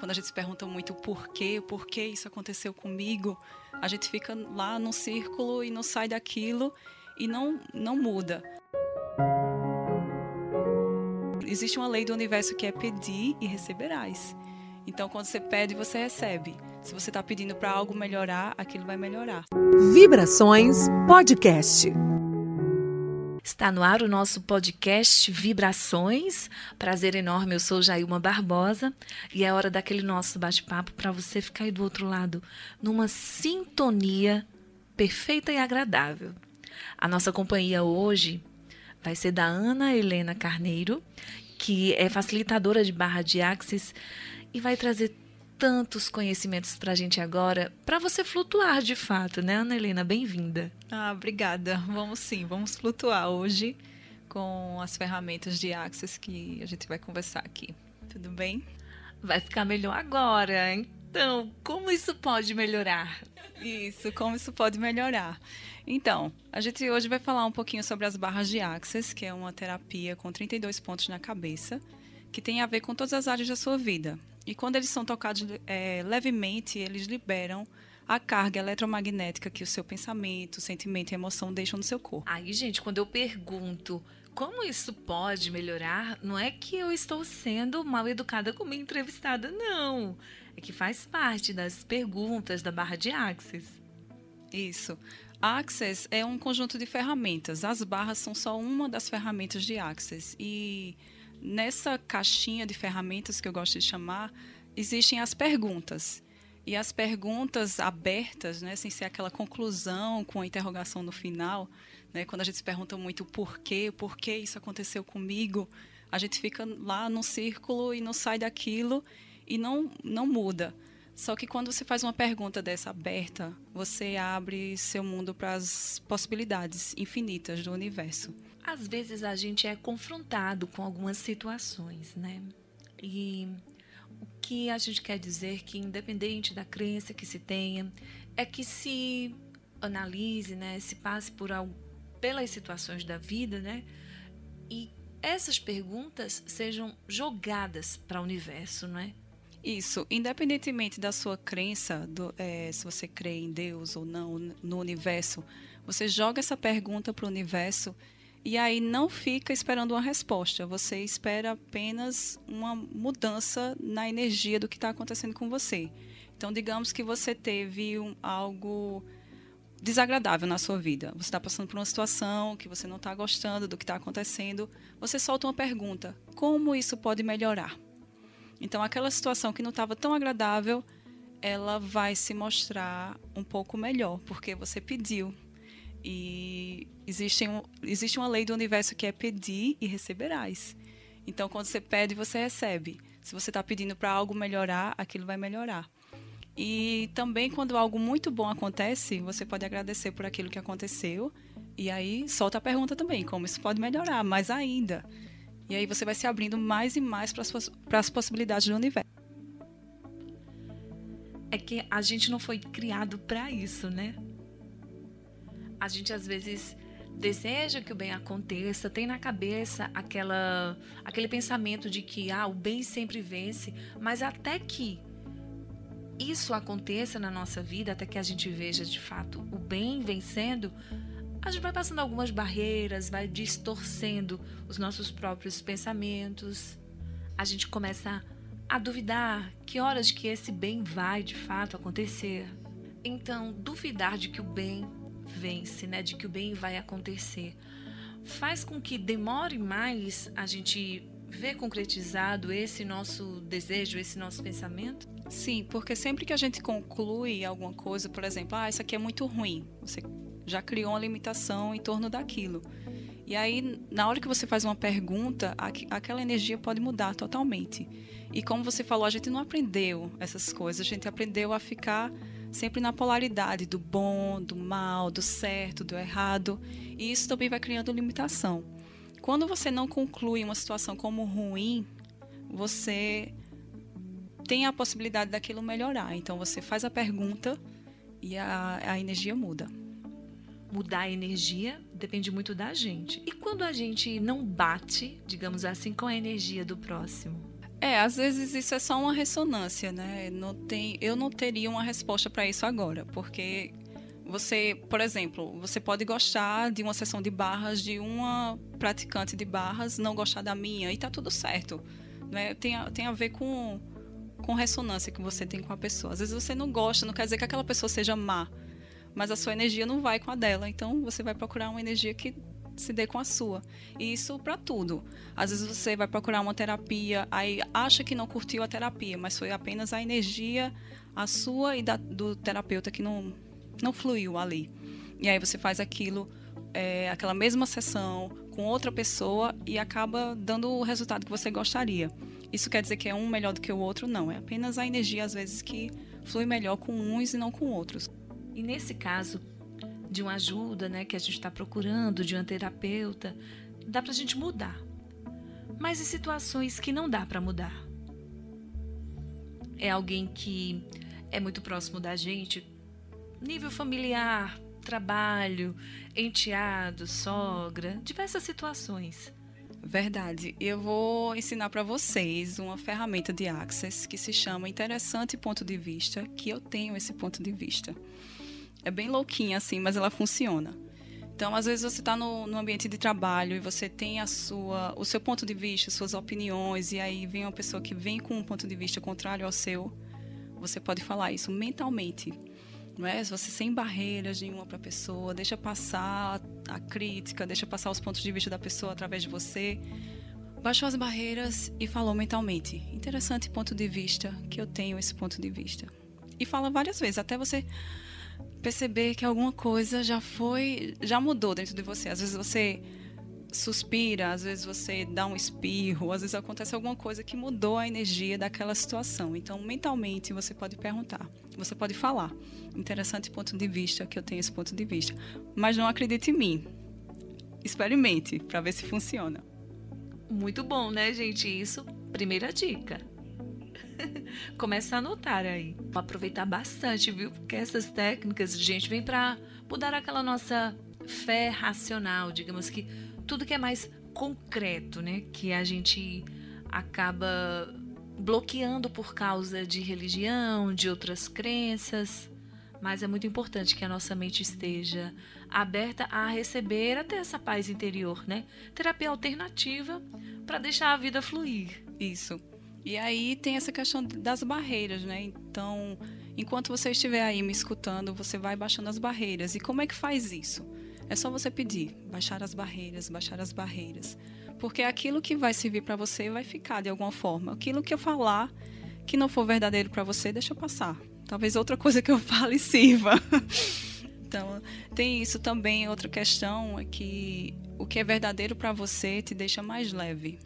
quando a gente se pergunta muito o porquê, por que isso aconteceu comigo, a gente fica lá num círculo e não sai daquilo e não, não muda. Existe uma lei do universo que é pedir e receberás. Então, quando você pede, você recebe. Se você está pedindo para algo melhorar, aquilo vai melhorar. Vibrações Podcast. Está no ar o nosso podcast Vibrações. Prazer enorme, eu sou Jailma Barbosa e é hora daquele nosso bate-papo para você ficar aí do outro lado numa sintonia perfeita e agradável. A nossa companhia hoje vai ser da Ana Helena Carneiro, que é facilitadora de barra de axis e vai trazer tantos conhecimentos para a gente agora, para você flutuar de fato, né, Ana Helena? Bem-vinda. Ah, obrigada. Vamos sim, vamos flutuar hoje com as ferramentas de Axis que a gente vai conversar aqui. Tudo bem? Vai ficar melhor agora. Então, como isso pode melhorar? Isso, como isso pode melhorar. Então, a gente hoje vai falar um pouquinho sobre as barras de Axis, que é uma terapia com 32 pontos na cabeça, que tem a ver com todas as áreas da sua vida. E quando eles são tocados é, levemente, eles liberam a carga eletromagnética que o seu pensamento, sentimento e emoção deixam no seu corpo. Aí, gente, quando eu pergunto como isso pode melhorar, não é que eu estou sendo mal educada com minha entrevistada, não. É que faz parte das perguntas da barra de Axis. Isso. Access é um conjunto de ferramentas. As barras são só uma das ferramentas de Access. E nessa caixinha de ferramentas que eu gosto de chamar, existem as perguntas. E as perguntas abertas, né, sem ser aquela conclusão com a interrogação no final, né, quando a gente se pergunta muito o porquê, por que isso aconteceu comigo, a gente fica lá no círculo e não sai daquilo e não, não muda. Só que quando você faz uma pergunta dessa aberta, você abre seu mundo para as possibilidades infinitas do universo. Às vezes a gente é confrontado com algumas situações, né? E o que a gente quer dizer que independente da crença que se tenha, é que se analise, né, se passe por pelas situações da vida, né? E essas perguntas sejam jogadas para o universo, não é? Isso, independentemente da sua crença, do, é, se você crê em Deus ou não, no universo, você joga essa pergunta para o universo e aí não fica esperando uma resposta, você espera apenas uma mudança na energia do que está acontecendo com você. Então, digamos que você teve um, algo desagradável na sua vida. Você está passando por uma situação que você não está gostando do que está acontecendo. Você solta uma pergunta: como isso pode melhorar? Então, aquela situação que não estava tão agradável, ela vai se mostrar um pouco melhor, porque você pediu. E existe, um, existe uma lei do universo que é pedir e receberás. Então, quando você pede, você recebe. Se você está pedindo para algo melhorar, aquilo vai melhorar. E também, quando algo muito bom acontece, você pode agradecer por aquilo que aconteceu. E aí, solta a pergunta também: como isso pode melhorar mais ainda? E aí, você vai se abrindo mais e mais para as possibilidades do universo. É que a gente não foi criado para isso, né? a gente às vezes deseja que o bem aconteça, tem na cabeça aquela aquele pensamento de que ah, o bem sempre vence, mas até que isso aconteça na nossa vida, até que a gente veja de fato o bem vencendo, a gente vai passando algumas barreiras, vai distorcendo os nossos próprios pensamentos. A gente começa a duvidar que horas que esse bem vai de fato acontecer. Então, duvidar de que o bem vence, né, de que o bem vai acontecer, faz com que demore mais a gente ver concretizado esse nosso desejo, esse nosso pensamento? Sim, porque sempre que a gente conclui alguma coisa, por exemplo, ah, isso aqui é muito ruim, você já criou uma limitação em torno daquilo. E aí, na hora que você faz uma pergunta, aquela energia pode mudar totalmente. E como você falou, a gente não aprendeu essas coisas, a gente aprendeu a ficar sempre na polaridade do bom, do mal, do certo, do errado, e isso também vai criando limitação. Quando você não conclui uma situação como ruim, você tem a possibilidade daquilo melhorar. Então você faz a pergunta e a, a energia muda. Mudar a energia depende muito da gente. E quando a gente não bate, digamos assim, com a energia do próximo? É, às vezes isso é só uma ressonância, né? Não tem, eu não teria uma resposta para isso agora, porque você, por exemplo, você pode gostar de uma sessão de barras de uma praticante de barras, não gostar da minha, e tá tudo certo. Né? Tem, a, tem a ver com, com ressonância que você tem com a pessoa. Às vezes você não gosta, não quer dizer que aquela pessoa seja má, mas a sua energia não vai com a dela. Então você vai procurar uma energia que se dê com a sua. E isso para tudo. Às vezes você vai procurar uma terapia, aí acha que não curtiu a terapia, mas foi apenas a energia, a sua e da, do terapeuta que não, não fluiu ali. E aí você faz aquilo, é, aquela mesma sessão com outra pessoa e acaba dando o resultado que você gostaria. Isso quer dizer que é um melhor do que o outro? Não. É apenas a energia, às vezes, que flui melhor com uns e não com outros. E nesse caso, de uma ajuda né, que a gente está procurando, de uma terapeuta, dá para a gente mudar. Mas em situações que não dá para mudar? É alguém que é muito próximo da gente, nível familiar, trabalho, enteado, sogra, diversas situações. Verdade. Eu vou ensinar para vocês uma ferramenta de Access que se chama Interessante Ponto de Vista, que eu tenho esse ponto de vista. É bem louquinha assim, mas ela funciona. Então, às vezes você está no, no, ambiente de trabalho e você tem a sua, o seu ponto de vista, suas opiniões, e aí vem uma pessoa que vem com um ponto de vista contrário ao seu. Você pode falar isso mentalmente, não é? Você sem barreiras nenhuma para a pessoa, deixa passar a crítica, deixa passar os pontos de vista da pessoa através de você. Baixou as barreiras e falou mentalmente. Interessante ponto de vista que eu tenho esse ponto de vista. E fala várias vezes, até você perceber que alguma coisa já foi, já mudou dentro de você. Às vezes você suspira, às vezes você dá um espirro, às vezes acontece alguma coisa que mudou a energia daquela situação. Então, mentalmente, você pode perguntar, você pode falar. Interessante ponto de vista, que eu tenho esse ponto de vista. Mas não acredite em mim. Experimente para ver se funciona. Muito bom, né, gente? Isso, primeira dica. Começa a anotar aí. Vou aproveitar bastante, viu? Porque essas técnicas, gente, vem para mudar aquela nossa fé racional, digamos que tudo que é mais concreto, né? Que a gente acaba bloqueando por causa de religião, de outras crenças. Mas é muito importante que a nossa mente esteja aberta a receber até essa paz interior, né? Terapia alternativa para deixar a vida fluir. Isso. E aí tem essa questão das barreiras, né? Então, enquanto você estiver aí me escutando, você vai baixando as barreiras. E como é que faz isso? É só você pedir, baixar as barreiras, baixar as barreiras. Porque aquilo que vai servir para você vai ficar de alguma forma. Aquilo que eu falar que não for verdadeiro para você, deixa eu passar. Talvez outra coisa que eu fale sirva. então, tem isso também. Outra questão é que o que é verdadeiro para você te deixa mais leve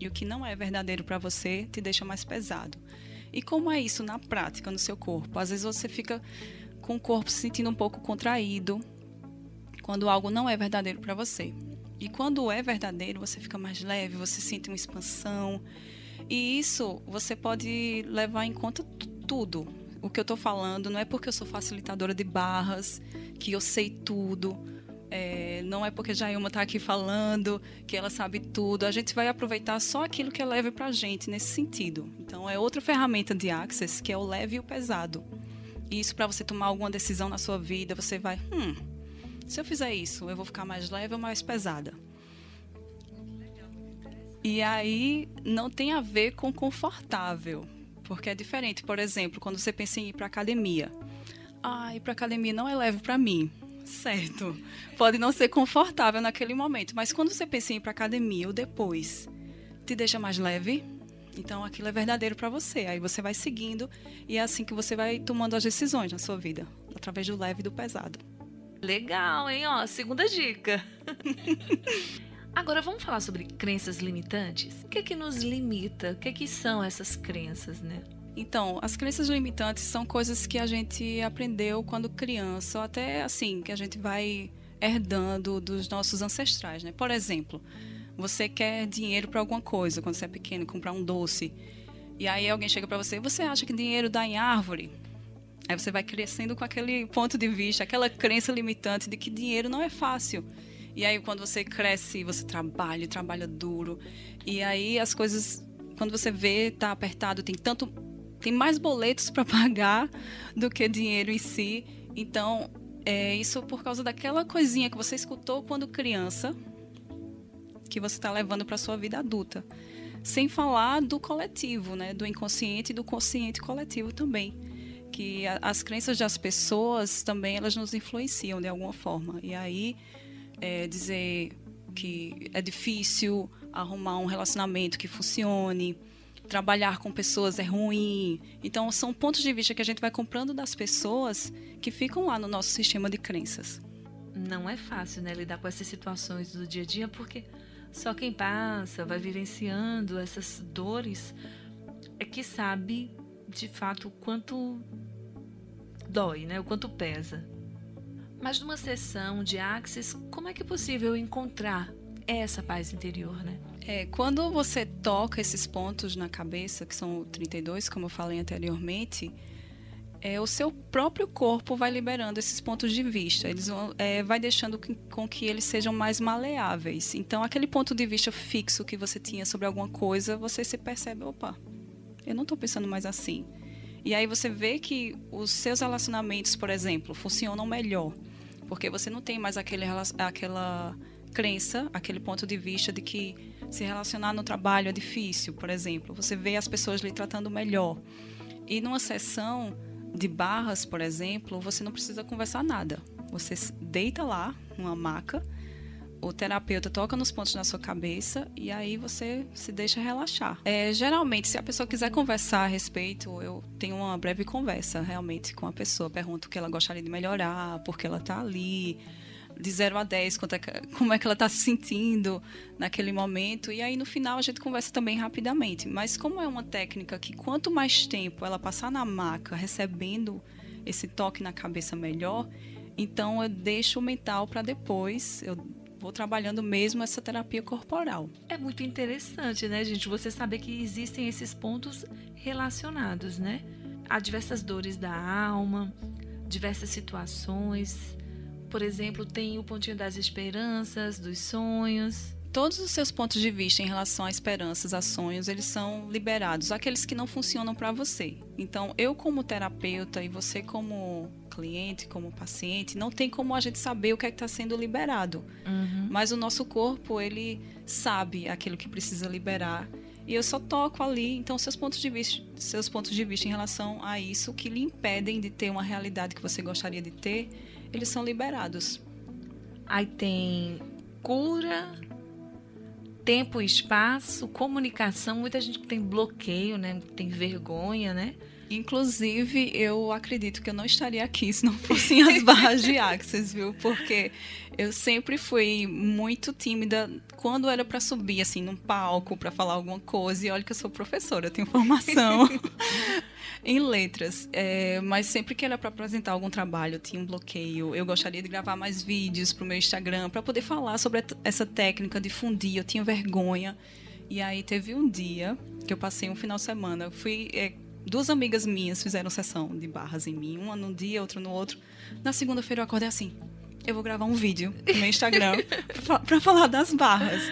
e o que não é verdadeiro para você te deixa mais pesado. E como é isso na prática, no seu corpo? Às vezes você fica com o corpo se sentindo um pouco contraído quando algo não é verdadeiro para você. E quando é verdadeiro, você fica mais leve, você sente uma expansão. E isso você pode levar em conta tudo. O que eu estou falando não é porque eu sou facilitadora de barras, que eu sei tudo é, não é porque Jailma está aqui falando que ela sabe tudo. A gente vai aproveitar só aquilo que é leve para a gente nesse sentido. Então, é outra ferramenta de Access que é o leve e o pesado. Isso para você tomar alguma decisão na sua vida, você vai, hum, se eu fizer isso, eu vou ficar mais leve ou mais pesada? E aí não tem a ver com confortável, porque é diferente. Por exemplo, quando você pensa em ir para academia, ah, ir para academia não é leve para mim. Certo. Pode não ser confortável naquele momento, mas quando você pensa em ir para academia ou depois, te deixa mais leve? Então aquilo é verdadeiro para você. Aí você vai seguindo e é assim que você vai tomando as decisões na sua vida, através do leve e do pesado. Legal, hein? Ó, segunda dica. Agora vamos falar sobre crenças limitantes? O que é que nos limita? O que é que são essas crenças, né? Então, as crenças limitantes são coisas que a gente aprendeu quando criança, ou até assim, que a gente vai herdando dos nossos ancestrais, né? Por exemplo, você quer dinheiro para alguma coisa quando você é pequeno, comprar um doce. E aí alguém chega para você, você acha que dinheiro dá em árvore? Aí você vai crescendo com aquele ponto de vista, aquela crença limitante de que dinheiro não é fácil. E aí quando você cresce, você trabalha, trabalha duro, e aí as coisas quando você vê, tá apertado, tem tanto. Tem mais boletos para pagar do que dinheiro em si. Então, é isso por causa daquela coisinha que você escutou quando criança, que você está levando para sua vida adulta. Sem falar do coletivo, né? do inconsciente e do consciente coletivo também. Que a, as crenças das pessoas também elas nos influenciam de alguma forma. E aí, é, dizer que é difícil arrumar um relacionamento que funcione, trabalhar com pessoas é ruim. Então, são pontos de vista que a gente vai comprando das pessoas que ficam lá no nosso sistema de crenças. Não é fácil, né, lidar com essas situações do dia a dia, porque só quem passa, vai vivenciando essas dores, é que sabe de fato o quanto dói, né? O quanto pesa. Mas numa sessão de Axis, como é que é possível encontrar essa paz interior, né? É, quando você toca esses pontos na cabeça, que são 32, como eu falei anteriormente, é, o seu próprio corpo vai liberando esses pontos de vista. Eles vão, é, vai deixando que, com que eles sejam mais maleáveis. Então, aquele ponto de vista fixo que você tinha sobre alguma coisa, você se percebe, opa, eu não estou pensando mais assim. E aí você vê que os seus relacionamentos, por exemplo, funcionam melhor, porque você não tem mais aquele, aquela crença, aquele ponto de vista de que se relacionar no trabalho é difícil, por exemplo. Você vê as pessoas lhe tratando melhor. E numa sessão de barras, por exemplo, você não precisa conversar nada. Você deita lá numa maca, o terapeuta toca nos pontos na sua cabeça e aí você se deixa relaxar. É, geralmente, se a pessoa quiser conversar a respeito, eu tenho uma breve conversa realmente com a pessoa, pergunto o que ela gostaria de melhorar, por que ela está ali, de 0 a 10, é, como é que ela está se sentindo naquele momento. E aí, no final, a gente conversa também rapidamente. Mas como é uma técnica que quanto mais tempo ela passar na maca recebendo esse toque na cabeça melhor, então eu deixo o mental para depois. Eu vou trabalhando mesmo essa terapia corporal. É muito interessante, né, gente? Você saber que existem esses pontos relacionados, né? Há diversas dores da alma, diversas situações, por exemplo, tem o pontinho das esperanças, dos sonhos. Todos os seus pontos de vista em relação a esperanças, a sonhos, eles são liberados, aqueles que não funcionam para você. Então, eu como terapeuta e você como cliente, como paciente, não tem como a gente saber o que é está sendo liberado. Uhum. Mas o nosso corpo, ele sabe aquilo que precisa liberar e eu só toco ali. Então, seus pontos de vista, seus pontos de vista em relação a isso que lhe impedem de ter uma realidade que você gostaria de ter, eles são liberados. Aí tem cura, tempo e espaço, comunicação. Muita gente tem bloqueio, né? Tem vergonha, né? Inclusive, eu acredito que eu não estaria aqui se não fossem as barras de Axis, viu? Porque eu sempre fui muito tímida quando era para subir, assim, num palco, para falar alguma coisa. E olha que eu sou professora, eu tenho formação em letras. É, mas sempre que era para apresentar algum trabalho, tinha um bloqueio. Eu gostaria de gravar mais vídeos para o meu Instagram, para poder falar sobre essa técnica, difundir. Eu tinha vergonha. E aí teve um dia que eu passei um final de semana. Fui. É, duas amigas minhas fizeram sessão de barras em mim, uma num dia, outra no outro. Na segunda-feira eu acordei assim. Eu vou gravar um vídeo no meu Instagram para falar das barras.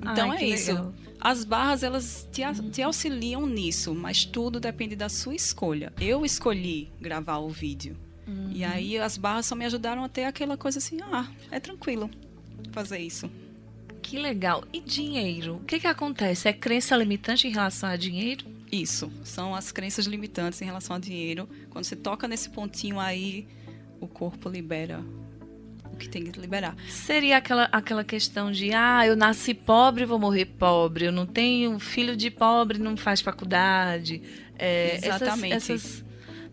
Então Ai, é isso. Legal. As barras elas te, te auxiliam nisso, mas tudo depende da sua escolha. Eu escolhi gravar o vídeo. Uhum. E aí as barras só me ajudaram a ter aquela coisa assim, ah, é tranquilo fazer isso. Que legal. E dinheiro? O que, que acontece? É crença limitante em relação a dinheiro? Isso, são as crenças limitantes em relação ao dinheiro. Quando você toca nesse pontinho aí, o corpo libera o que tem que liberar. Seria aquela, aquela questão de, ah, eu nasci pobre, vou morrer pobre. Eu não tenho filho de pobre, não faz faculdade. É, Exatamente. Essas, essas,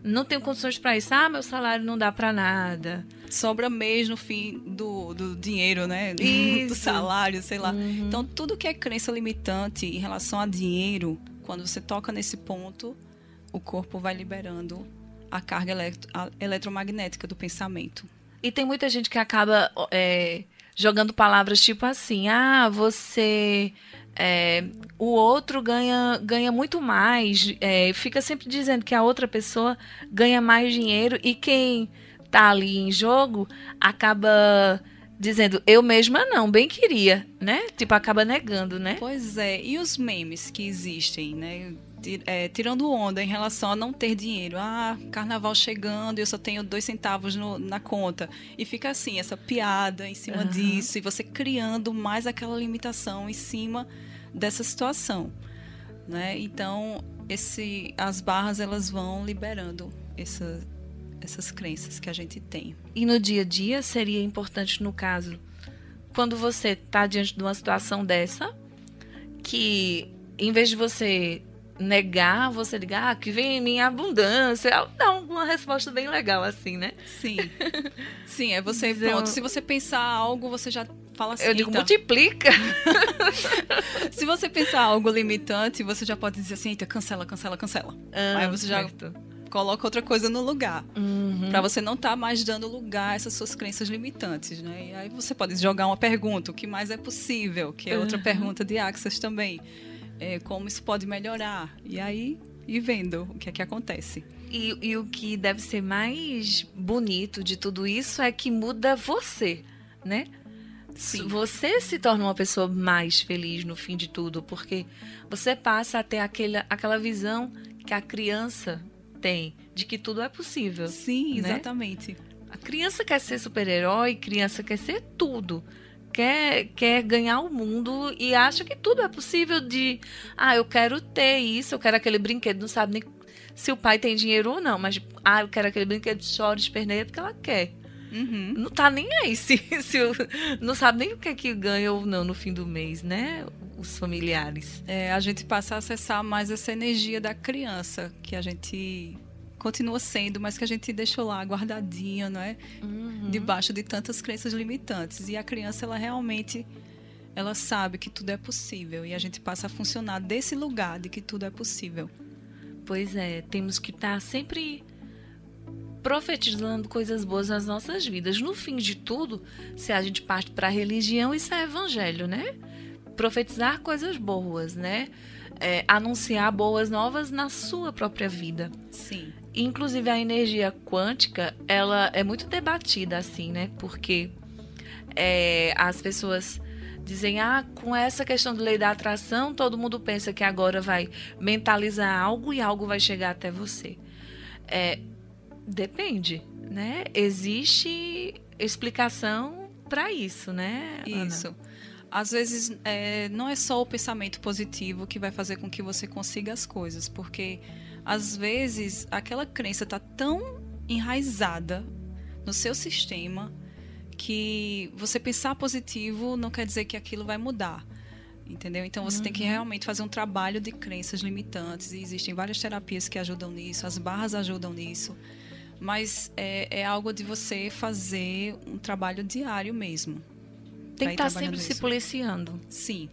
não tenho condições para isso. Ah, meu salário não dá para nada. Sobra mês no fim do, do dinheiro, né? Do, do salário, sei lá. Uhum. Então, tudo que é crença limitante em relação a dinheiro quando você toca nesse ponto, o corpo vai liberando a carga eletro, a eletromagnética do pensamento. E tem muita gente que acaba é, jogando palavras tipo assim: ah, você. É, o outro ganha, ganha muito mais, é, fica sempre dizendo que a outra pessoa ganha mais dinheiro e quem tá ali em jogo acaba dizendo eu mesma não, bem queria, né? Tipo, acaba negando, né? Pois é, e os memes que existem, né? É, tirando onda em relação a não ter dinheiro. Ah, carnaval chegando, eu só tenho dois centavos no, na conta. E fica assim, essa piada em cima uhum. disso, e você criando mais aquela limitação em cima dessa situação. Né? Então, esse, as barras elas vão liberando essa, essas crenças que a gente tem. E no dia a dia seria importante, no caso, quando você está diante de uma situação dessa, que em vez de você negar, você ligar, ah, que vem em mim abundância. Dá uma resposta bem legal, assim, né? Sim. Sim, é você, Dizer pronto. Se você pensar algo, você já fala assim. Eu digo, multiplica. se você pensar algo limitante, você já pode dizer assim, eita, cancela, cancela, cancela. Ah, Aí você certo. já coloca outra coisa no lugar. Uhum. para você não estar tá mais dando lugar a essas suas crenças limitantes, né? E aí você pode jogar uma pergunta, o que mais é possível? Que é outra uhum. pergunta de Access também. É, como isso pode melhorar? E aí, ir vendo o que é que acontece. E, e o que deve ser mais bonito de tudo isso é que muda você, né? Sim. Você se torna uma pessoa mais feliz no fim de tudo, porque você passa a ter aquele, aquela visão que a criança tem de que tudo é possível. Sim, né? exatamente. A criança quer ser super-herói, criança quer ser tudo. Quer, quer ganhar o mundo e acha que tudo é possível de. Ah, eu quero ter isso, eu quero aquele brinquedo, não sabe nem se o pai tem dinheiro ou não, mas ah, eu quero aquele brinquedo, chora, esperneia porque ela quer. Uhum. Não tá nem aí se, se não sabe nem o que é que ganha ou não no fim do mês, né? Os familiares. É, a gente passa a acessar mais essa energia da criança que a gente continua sendo, mas que a gente deixou lá guardadinha, não é? Uhum. Debaixo de tantas crenças limitantes. E a criança, ela realmente ela sabe que tudo é possível e a gente passa a funcionar desse lugar de que tudo é possível. Pois é, temos que estar sempre profetizando coisas boas nas nossas vidas. No fim de tudo, se a gente parte para a religião, isso é evangelho, né? Profetizar coisas boas, né? É, anunciar boas novas na sua própria vida. Sim. Inclusive a energia quântica, ela é muito debatida assim, né? Porque é, as pessoas dizem, ah, com essa questão de lei da atração, todo mundo pensa que agora vai mentalizar algo e algo vai chegar até você. É, Depende, né? Existe explicação para isso, né? Ana? Isso. Às vezes é, não é só o pensamento positivo que vai fazer com que você consiga as coisas, porque às vezes aquela crença está tão enraizada no seu sistema que você pensar positivo não quer dizer que aquilo vai mudar. Entendeu? Então você uhum. tem que uhum. realmente fazer um trabalho de crenças limitantes. E existem várias terapias que ajudam nisso, as barras ajudam nisso mas é, é algo de você fazer um trabalho diário mesmo. Tem que estar sempre isso. se policiando. Sim.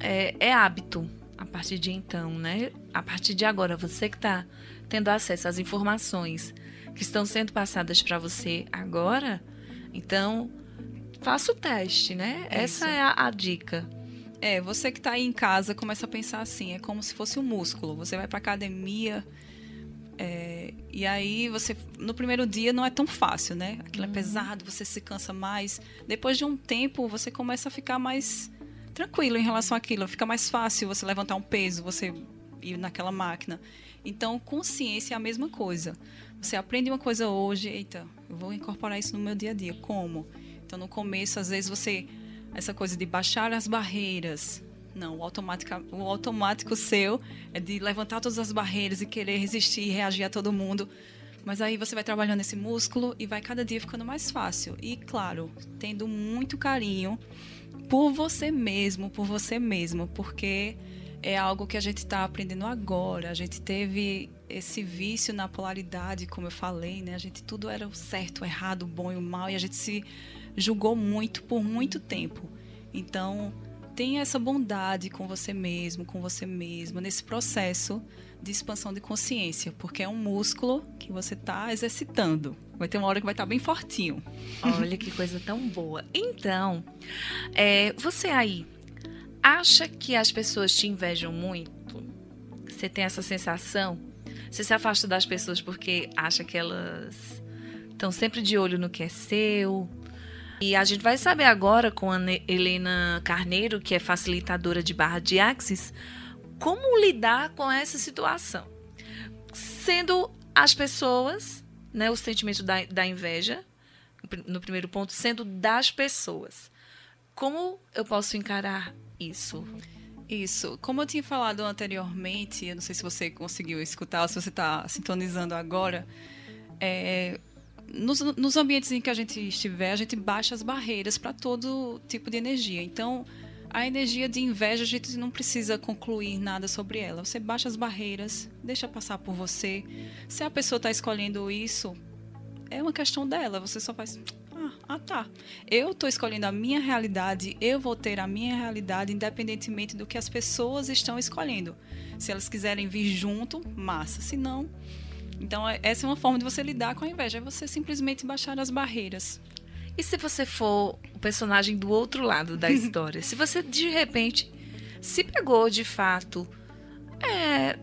É, é, hábito a partir de então, né? A partir de agora, você que está tendo acesso às informações que estão sendo passadas para você agora, então faça o teste, né? É Essa é a, a dica. É, você que está aí em casa começa a pensar assim, é como se fosse um músculo. Você vai para academia, é, e aí você no primeiro dia não é tão fácil, né? Aquilo é uhum. é pesado, você se cansa mais. Depois de um tempo você começa a ficar mais tranquilo em relação àquilo, fica mais fácil você levantar um peso, você ir naquela máquina. Então consciência é a mesma coisa. Você aprende uma coisa hoje, eita, eu vou incorporar isso no meu dia a dia. Como? Então no começo às vezes você essa coisa de baixar as barreiras, não, o automático, o automático seu é de levantar todas as barreiras e querer resistir reagir a todo mundo. Mas aí você vai trabalhando esse músculo e vai cada dia ficando mais fácil. E claro, tendo muito carinho por você mesmo, por você mesmo, porque é algo que a gente está aprendendo agora. A gente teve esse vício na polaridade, como eu falei, né? A gente tudo era o certo, o errado, o bom e o mal, e a gente se julgou muito por muito tempo. Então, tenha essa bondade com você mesmo, com você mesma, nesse processo de expansão de consciência, porque é um músculo que você está exercitando. Vai ter uma hora que vai estar tá bem fortinho. Olha que coisa tão boa. Então, é, você aí acha que as pessoas te invejam muito? Você tem essa sensação? Você se afasta das pessoas porque acha que elas estão sempre de olho no que é seu? E a gente vai saber agora com a Helena Carneiro, que é facilitadora de barra de Axis, como lidar com essa situação. Sendo as pessoas, né, o sentimento da, da inveja, no primeiro ponto, sendo das pessoas. Como eu posso encarar isso? Isso. Como eu tinha falado anteriormente, eu não sei se você conseguiu escutar, se você está sintonizando agora, é, nos, nos, ambientes em que a gente estiver, a gente baixa as barreiras para todo tipo de energia. Então, a energia de inveja, a gente não precisa concluir nada sobre ela. Você baixa as barreiras, deixa passar por você. Se a pessoa está escolhendo isso, é uma questão dela. Você só faz. Ah, ah tá. Eu estou escolhendo a minha realidade, eu vou ter a minha realidade, independentemente do que as pessoas estão escolhendo. Se elas quiserem vir junto, massa. Se não. Então, é, essa é uma forma de você lidar com a inveja. É você simplesmente baixar as barreiras. E se você for o personagem do outro lado da história? se você de repente se pegou de fato é,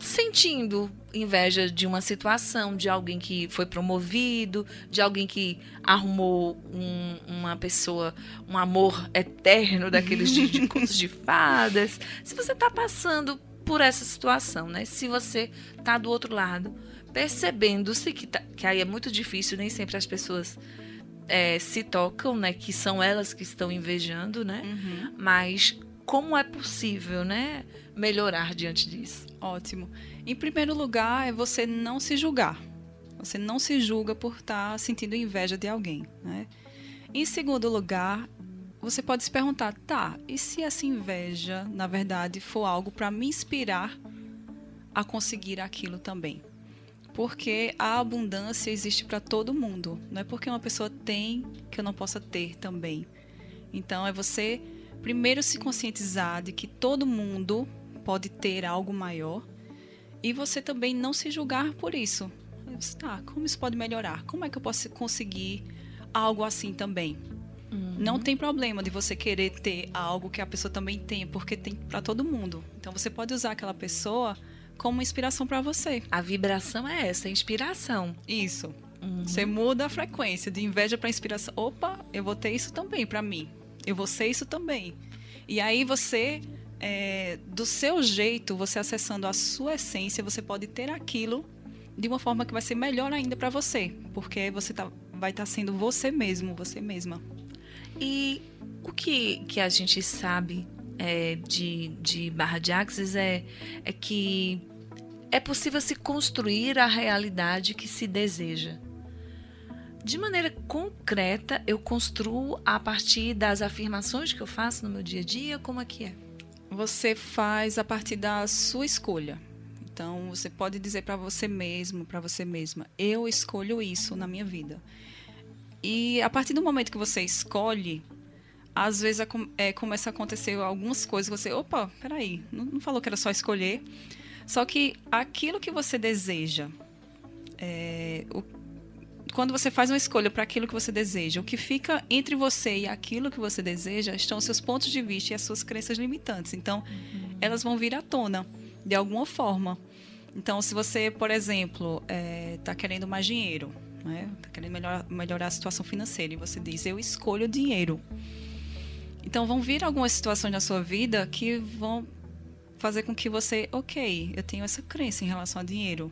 sentindo inveja de uma situação, de alguém que foi promovido, de alguém que arrumou um, uma pessoa, um amor eterno daqueles de, de contos de fadas. Se você está passando por essa situação, né? Se você está do outro lado, percebendo-se que, tá, que aí é muito difícil, nem sempre as pessoas é, se tocam, né? Que são elas que estão invejando, né? Uhum. Mas como é possível, né? Melhorar diante disso. Ótimo. Em primeiro lugar, é você não se julgar. Você não se julga por estar sentindo inveja de alguém, né? Em segundo lugar, você pode se perguntar, tá, e se essa inveja, na verdade, for algo para me inspirar a conseguir aquilo também? Porque a abundância existe para todo mundo. Não é porque uma pessoa tem que eu não possa ter também. Então é você primeiro se conscientizar de que todo mundo pode ter algo maior e você também não se julgar por isso. Você, tá, como isso pode melhorar? Como é que eu posso conseguir algo assim também? Uhum. Não tem problema de você querer ter algo que a pessoa também tem, porque tem para todo mundo. Então você pode usar aquela pessoa como inspiração para você. A vibração é essa, inspiração. Isso. Uhum. Você muda a frequência de inveja para inspiração. Opa, eu vou ter isso também para mim. Eu vou ser isso também. E aí você, é, do seu jeito, você acessando a sua essência, você pode ter aquilo de uma forma que vai ser melhor ainda para você, porque você tá, vai estar tá sendo você mesmo, você mesma. E o que, que a gente sabe é, de, de Barra de Axis é, é que é possível se construir a realidade que se deseja. De maneira concreta, eu construo a partir das afirmações que eu faço no meu dia a dia, como é que é? Você faz a partir da sua escolha. Então, você pode dizer para você mesmo, para você mesma, eu escolho isso na minha vida. E a partir do momento que você escolhe, às vezes é, começa a acontecer algumas coisas que você, opa, peraí, não, não falou que era só escolher. Só que aquilo que você deseja, é, o, quando você faz uma escolha para aquilo que você deseja, o que fica entre você e aquilo que você deseja estão os seus pontos de vista e as suas crenças limitantes. Então, uhum. elas vão vir à tona, de alguma forma. Então, se você, por exemplo, está é, tá querendo mais dinheiro, está né? Tá querendo melhor, melhorar a situação financeira, e você diz, eu escolho dinheiro. Então vão vir algumas situações na sua vida que vão fazer com que você, ok, eu tenho essa crença em relação a dinheiro.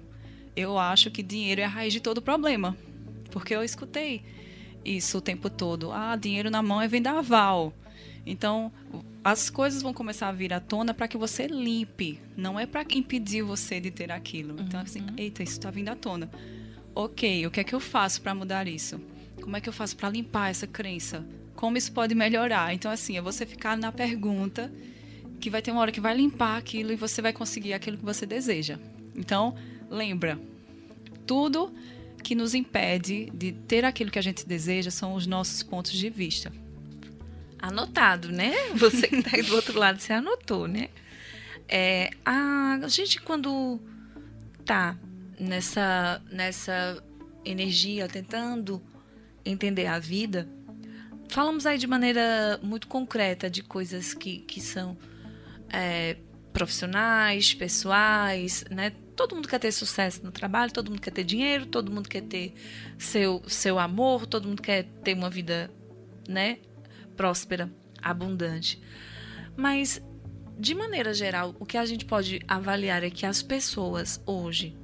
Eu acho que dinheiro é a raiz de todo problema. Porque eu escutei isso o tempo todo. Ah, dinheiro na mão é vendaval. Então, as coisas vão começar a vir à tona para que você limpe. Não é para impedir você de ter aquilo. Então, assim, uhum. eita, isso está vindo à tona. Ok, o que é que eu faço para mudar isso? Como é que eu faço para limpar essa crença? como isso pode melhorar. Então, assim, é você ficar na pergunta que vai ter uma hora que vai limpar aquilo e você vai conseguir aquilo que você deseja. Então, lembra, tudo que nos impede de ter aquilo que a gente deseja são os nossos pontos de vista. Anotado, né? Você que está do outro lado, você anotou, né? É, a gente, quando tá nessa, nessa energia, tentando entender a vida, falamos aí de maneira muito concreta de coisas que, que são é, profissionais, pessoais, né? Todo mundo quer ter sucesso no trabalho, todo mundo quer ter dinheiro, todo mundo quer ter seu, seu amor, todo mundo quer ter uma vida né, próspera, abundante. Mas de maneira geral, o que a gente pode avaliar é que as pessoas hoje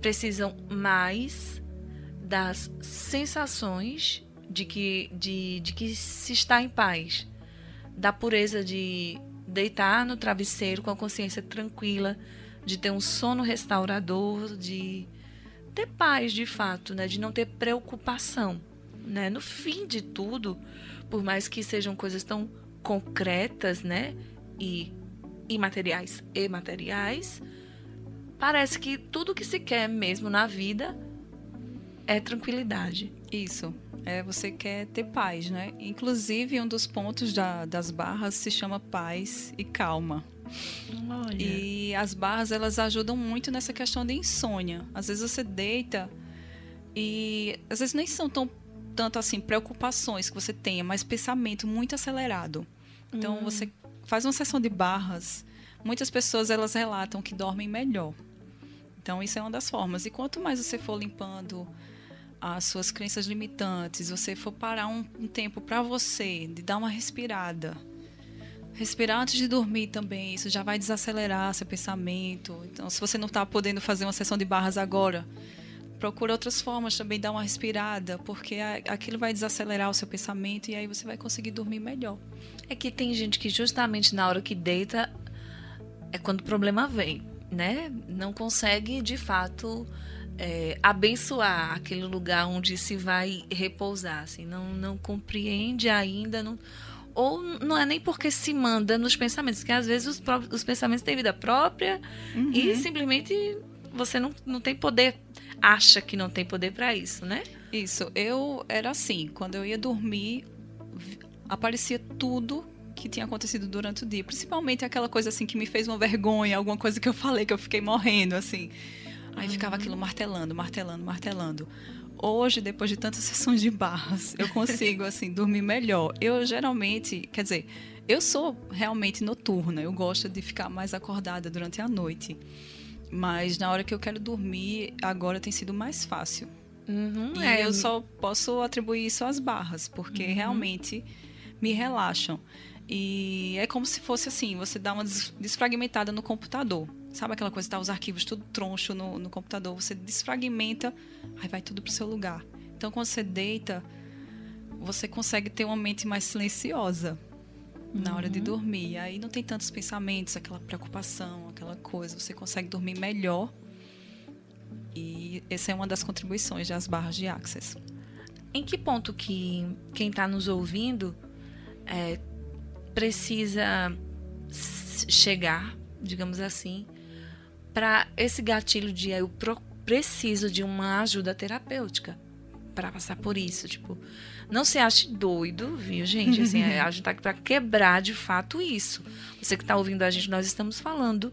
precisam mais das sensações de que, de, de que se está em paz, da pureza de deitar no travesseiro com a consciência tranquila, de ter um sono restaurador, de ter paz de fato, né? de não ter preocupação. Né? No fim de tudo, por mais que sejam coisas tão concretas né? e imateriais e materiais, parece que tudo que se quer mesmo na vida é tranquilidade. Isso. É, você quer ter paz, né? Inclusive, um dos pontos da, das barras se chama paz e calma. Olha. E as barras, elas ajudam muito nessa questão de insônia. Às vezes você deita e às vezes nem são tão tanto assim preocupações que você tenha, mas pensamento muito acelerado. Então hum. você faz uma sessão de barras, muitas pessoas elas relatam que dormem melhor. Então, isso é uma das formas. E quanto mais você for limpando as suas crenças limitantes, você for parar um, um tempo para você, de dar uma respirada. Respirar antes de dormir também, isso já vai desacelerar seu pensamento. Então, se você não está podendo fazer uma sessão de barras agora, procura outras formas também, dar uma respirada, porque aquilo vai desacelerar o seu pensamento e aí você vai conseguir dormir melhor. É que tem gente que justamente na hora que deita é quando o problema vem né, não consegue de fato é, abençoar aquele lugar onde se vai repousar, assim, não, não compreende ainda, não, ou não é nem porque se manda nos pensamentos, que às vezes os, os pensamentos têm vida própria uhum. e simplesmente você não, não tem poder, acha que não tem poder para isso, né? Isso, eu era assim, quando eu ia dormir, aparecia tudo que tinha acontecido durante o dia. Principalmente aquela coisa assim que me fez uma vergonha, alguma coisa que eu falei que eu fiquei morrendo, assim. Aí ficava aquilo martelando, martelando, martelando. Hoje, depois de tantas sessões de barras, eu consigo, assim, dormir melhor. Eu geralmente, quer dizer, eu sou realmente noturna, eu gosto de ficar mais acordada durante a noite. Mas na hora que eu quero dormir, agora tem sido mais fácil. Uhum, e é, eu só posso atribuir isso às barras, porque uhum. realmente me relaxam. E é como se fosse assim, você dá uma desfragmentada no computador. Sabe aquela coisa, tá os arquivos tudo troncho no, no computador, você desfragmenta, aí vai tudo pro seu lugar. Então quando você deita, você consegue ter uma mente mais silenciosa na uhum. hora de uhum. dormir. Aí não tem tantos pensamentos, aquela preocupação, aquela coisa. Você consegue dormir melhor. E essa é uma das contribuições das barras de Access. Em que ponto que quem está nos ouvindo é, precisa chegar, digamos assim, para esse gatilho de eu preciso de uma ajuda terapêutica para passar por isso, tipo, não se ache doido, viu, gente? Assim, a gente tá aqui para quebrar de fato isso. Você que está ouvindo a gente, nós estamos falando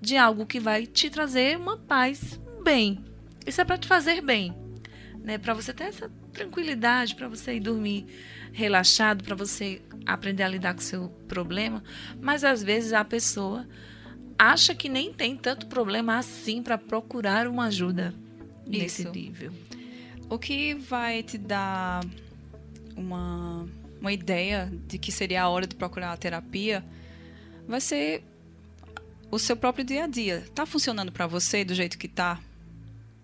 de algo que vai te trazer uma paz, bem. Isso é para te fazer bem, né? Para você ter essa tranquilidade, para você ir dormir relaxado, para você aprender a lidar com o seu problema, mas às vezes a pessoa acha que nem tem tanto problema assim para procurar uma ajuda Isso. nesse nível. O que vai te dar uma, uma ideia de que seria a hora de procurar a terapia vai ser o seu próprio dia a dia. Tá funcionando para você do jeito que tá?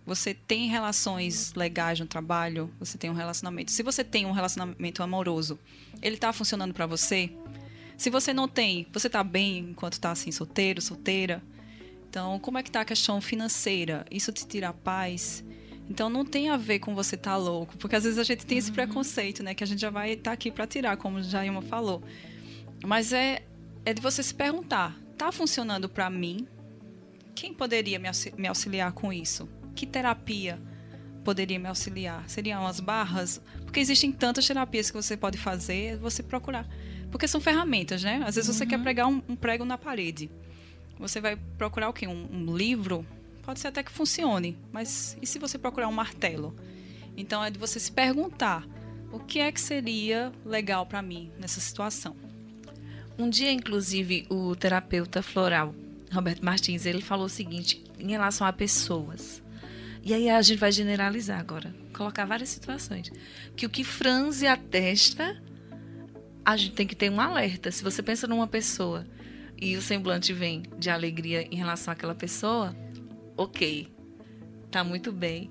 Você tem relações legais no trabalho? Você tem um relacionamento? Se você tem um relacionamento amoroso, ele está funcionando para você? Se você não tem, você está bem enquanto está assim solteiro, solteira? Então, como é que está a questão financeira? Isso te tira a paz? Então, não tem a ver com você estar tá louco, porque às vezes a gente tem esse uhum. preconceito, né, que a gente já vai estar tá aqui para tirar, como já Ilma falou. Mas é é de você se perguntar, tá funcionando para mim? Quem poderia me auxiliar com isso? que terapia poderia me auxiliar? Seriam as barras? Porque existem tantas terapias que você pode fazer, você procurar. Porque são ferramentas, né? Às vezes uhum. você quer uhum. pregar um, um, prego na parede. Você vai procurar o quê? Um, um, livro? Pode ser até que funcione, mas e se você procurar um martelo? Então é de você se perguntar o que é que seria legal para mim nessa situação. Um dia, inclusive, o terapeuta floral, Roberto Martins, ele falou o seguinte em relação a pessoas. E aí a gente vai generalizar agora. colocar várias situações. Que o que franze a testa, a gente tem que ter um alerta. Se você pensa numa pessoa e o semblante vem de alegria em relação àquela pessoa, ok, tá muito bem.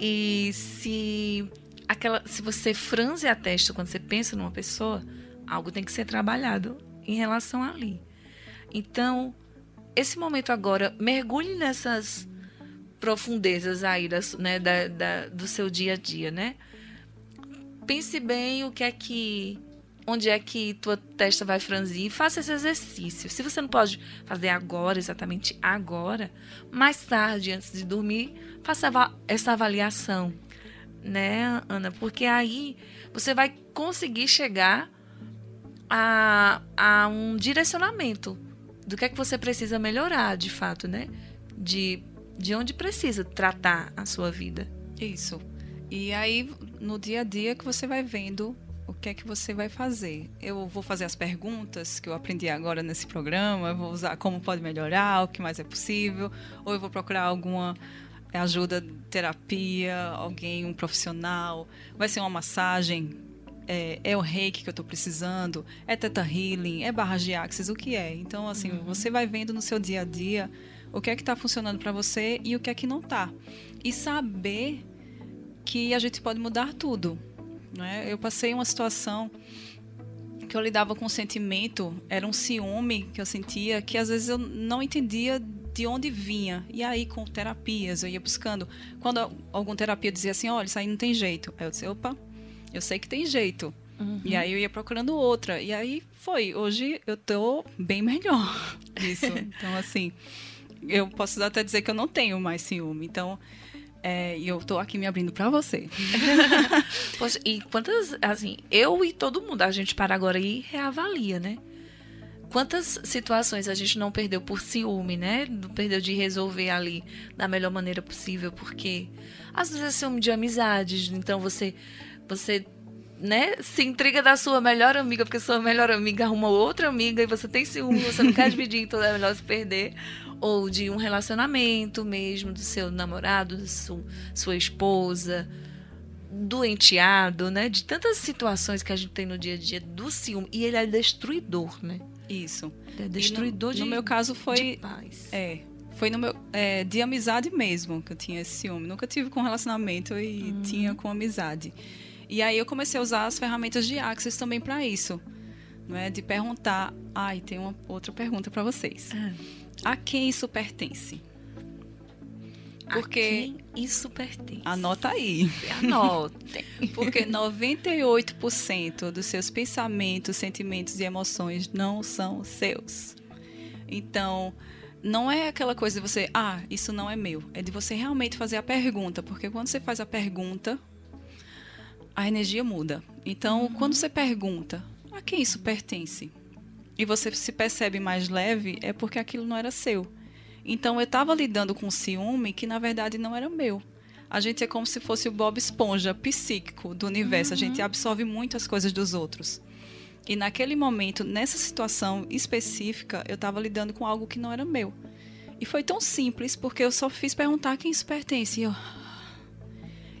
E se aquela, se você franze a testa quando você pensa numa pessoa, algo tem que ser trabalhado em relação ali. Então, esse momento agora, mergulhe nessas profundezas aí das, né, da, da, do seu dia a dia, né? Pense bem o que é que onde é que tua testa vai franzir, faça esse exercício. Se você não pode fazer agora, exatamente agora, mais tarde, antes de dormir, faça essa avaliação, né, Ana? Porque aí você vai conseguir chegar a, a um direcionamento do que é que você precisa melhorar, de fato, né? De, de onde precisa tratar a sua vida. Isso. E aí, no dia a dia, que você vai vendo o que é que você vai fazer. Eu vou fazer as perguntas que eu aprendi agora nesse programa, eu vou usar como pode melhorar, o que mais é possível, ou eu vou procurar alguma ajuda, terapia, alguém, um profissional, vai ser uma massagem, é, é o reiki que eu estou precisando, é teta healing, é barra de axis, o que é. Então, assim, uhum. você vai vendo no seu dia a dia o que é que está funcionando para você e o que é que não está. E saber que a gente pode mudar tudo. Né? Eu passei uma situação que eu lidava com um sentimento, era um ciúme que eu sentia, que às vezes eu não entendia de onde vinha. E aí, com terapias, eu ia buscando. Quando alguma terapia dizia assim: olha, isso aí não tem jeito. Aí eu disse: opa, eu sei que tem jeito. Uhum. E aí eu ia procurando outra. E aí foi. Hoje eu tô bem melhor disso. então, assim, eu posso até dizer que eu não tenho mais ciúme. Então, é, e eu tô aqui me abrindo para você. Poxa, e quantas, assim, eu e todo mundo, a gente para agora e reavalia, né? Quantas situações a gente não perdeu por ciúme, né? Não perdeu de resolver ali da melhor maneira possível, porque às vezes é ciúme de amizades, então você você né, se intriga da sua melhor amiga, porque sua melhor amiga arruma outra amiga e você tem ciúme, você não quer dividir, então é melhor se perder ou de um relacionamento mesmo, do seu namorado, da sua, sua esposa, do enteado, né? De tantas situações que a gente tem no dia a dia do ciúme. E ele é destruidor, né? Isso. é destruidor no, de No meu caso foi. paz. É. Foi no meu, é, de amizade mesmo que eu tinha esse ciúme. Nunca tive com relacionamento e uhum. tinha com amizade. E aí eu comecei a usar as ferramentas de Axis também para isso. Não é? De perguntar. Ai, tem uma outra pergunta para vocês. Uhum a quem isso pertence? Porque a quem isso pertence? Anota aí. Anotem. Porque 98% dos seus pensamentos, sentimentos e emoções não são seus. Então, não é aquela coisa de você, ah, isso não é meu. É de você realmente fazer a pergunta. Porque quando você faz a pergunta, a energia muda. Então, uhum. quando você pergunta, a quem isso pertence? E você se percebe mais leve, é porque aquilo não era seu. Então eu estava lidando com ciúme que na verdade não era meu. A gente é como se fosse o Bob Esponja psíquico do universo. Uhum. A gente absorve muito as coisas dos outros. E naquele momento, nessa situação específica, eu estava lidando com algo que não era meu. E foi tão simples porque eu só fiz perguntar a quem isso pertence. E, eu...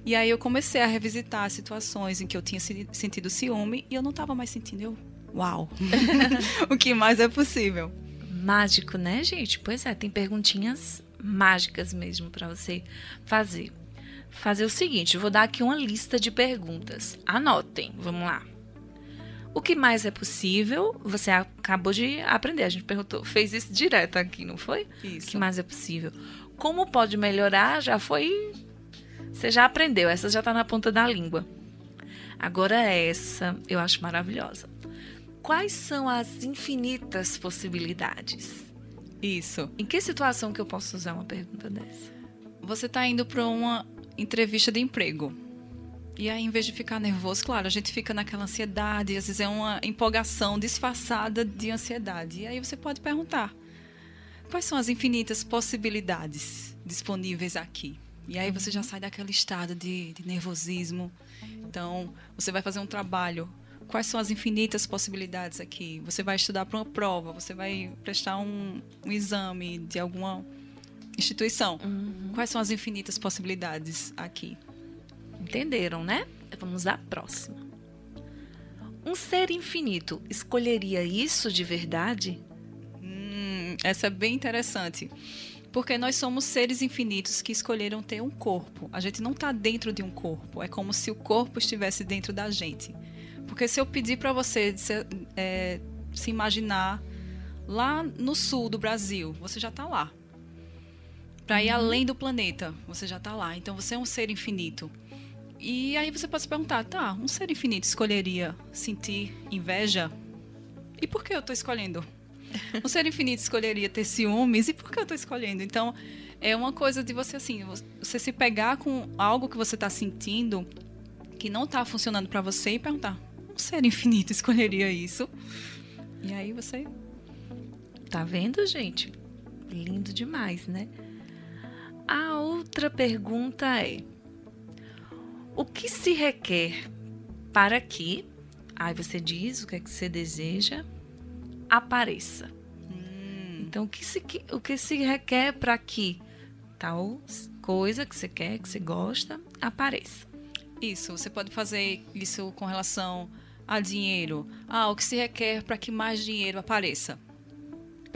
e aí eu comecei a revisitar situações em que eu tinha sentido ciúme e eu não estava mais sentindo. Eu Uau! o que mais é possível? Mágico, né, gente? Pois é, tem perguntinhas mágicas mesmo para você fazer. Fazer o seguinte, eu vou dar aqui uma lista de perguntas. Anotem, vamos lá. O que mais é possível? Você acabou de aprender, a gente perguntou, fez isso direto aqui, não foi? Isso. O que mais é possível? Como pode melhorar? Já foi. Você já aprendeu, essa já está na ponta da língua. Agora essa eu acho maravilhosa quais são as infinitas possibilidades? Isso. Em que situação que eu posso usar uma pergunta dessa? Você está indo para uma entrevista de emprego. E aí, em vez de ficar nervoso, claro, a gente fica naquela ansiedade, às vezes é uma empolgação disfarçada de ansiedade. E aí você pode perguntar: quais são as infinitas possibilidades disponíveis aqui? E aí você já sai daquele estado de, de nervosismo. Então, você vai fazer um trabalho quais são as infinitas possibilidades aqui. Você vai estudar para uma prova, você vai prestar um, um exame de alguma instituição. Uhum. Quais são as infinitas possibilidades aqui? Entenderam, né? Vamos à próxima. Um ser infinito escolheria isso de verdade? Hum, essa é bem interessante. Porque nós somos seres infinitos que escolheram ter um corpo. A gente não está dentro de um corpo. É como se o corpo estivesse dentro da gente. Porque se eu pedir para você se, é, se imaginar lá no sul do Brasil, você já está lá. Para ir uhum. além do planeta, você já está lá. Então você é um ser infinito. E aí você pode se perguntar, tá, um ser infinito escolheria sentir inveja? E por que eu estou escolhendo? Um ser infinito escolheria ter ciúmes? E por que eu estou escolhendo? Então, é uma coisa de você, assim, você se pegar com algo que você está sentindo que não está funcionando para você e perguntar, um ser infinito escolheria isso? E aí você Tá vendo, gente? Lindo demais, né? A outra pergunta é: O que se requer para que, aí você diz o que é que você deseja, apareça? Hum. Então, o que se, o que se requer para que tal coisa que você quer, que você gosta, apareça? Isso, você pode fazer isso com relação a dinheiro. Ah, o que se requer para que mais dinheiro apareça?